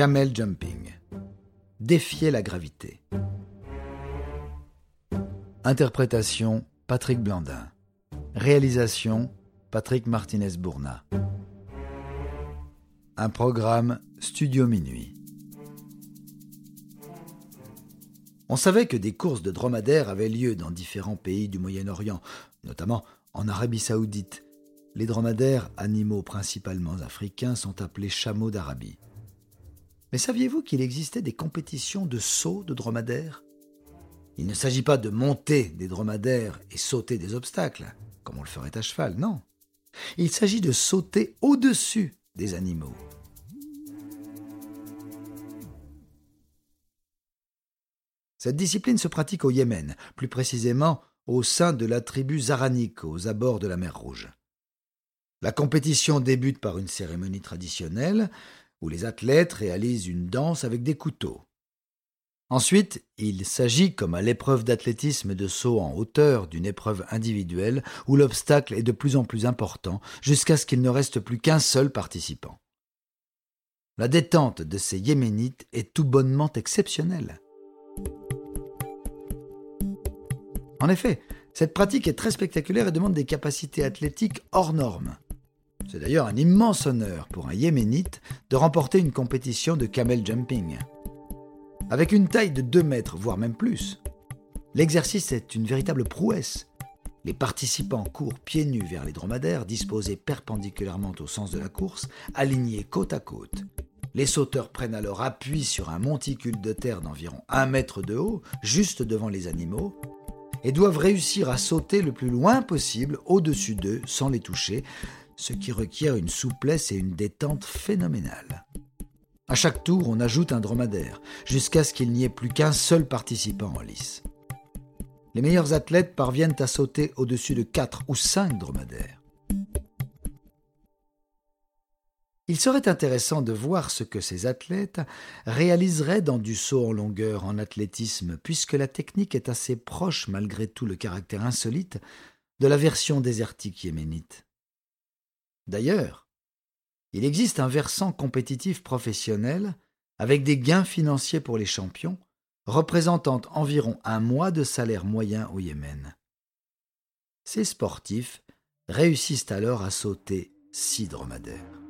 Camel jumping. Défier la gravité. Interprétation Patrick Blandin. Réalisation Patrick Martinez-Bourna. Un programme Studio Minuit. On savait que des courses de dromadaires avaient lieu dans différents pays du Moyen-Orient, notamment en Arabie saoudite. Les dromadaires, animaux principalement africains, sont appelés chameaux d'Arabie. Mais saviez-vous qu'il existait des compétitions de saut de dromadaires? Il ne s'agit pas de monter des dromadaires et sauter des obstacles, comme on le ferait à cheval, non. Il s'agit de sauter au-dessus des animaux. Cette discipline se pratique au Yémen, plus précisément au sein de la tribu Zaranik, aux abords de la mer Rouge. La compétition débute par une cérémonie traditionnelle où les athlètes réalisent une danse avec des couteaux. Ensuite, il s'agit, comme à l'épreuve d'athlétisme de saut en hauteur, d'une épreuve individuelle où l'obstacle est de plus en plus important jusqu'à ce qu'il ne reste plus qu'un seul participant. La détente de ces Yéménites est tout bonnement exceptionnelle. En effet, cette pratique est très spectaculaire et demande des capacités athlétiques hors normes. C'est d'ailleurs un immense honneur pour un Yéménite de remporter une compétition de camel jumping. Avec une taille de 2 mètres, voire même plus. L'exercice est une véritable prouesse. Les participants courent pieds nus vers les dromadaires disposés perpendiculairement au sens de la course, alignés côte à côte. Les sauteurs prennent alors appui sur un monticule de terre d'environ 1 mètre de haut, juste devant les animaux, et doivent réussir à sauter le plus loin possible au-dessus d'eux sans les toucher, ce qui requiert une souplesse et une détente phénoménales. À chaque tour, on ajoute un dromadaire, jusqu'à ce qu'il n'y ait plus qu'un seul participant en lice. Les meilleurs athlètes parviennent à sauter au-dessus de 4 ou 5 dromadaires. Il serait intéressant de voir ce que ces athlètes réaliseraient dans du saut en longueur en athlétisme, puisque la technique est assez proche, malgré tout le caractère insolite, de la version désertique yéménite. D'ailleurs, il existe un versant compétitif professionnel avec des gains financiers pour les champions, représentant environ un mois de salaire moyen au Yémen. Ces sportifs réussissent alors à sauter six dromadaires.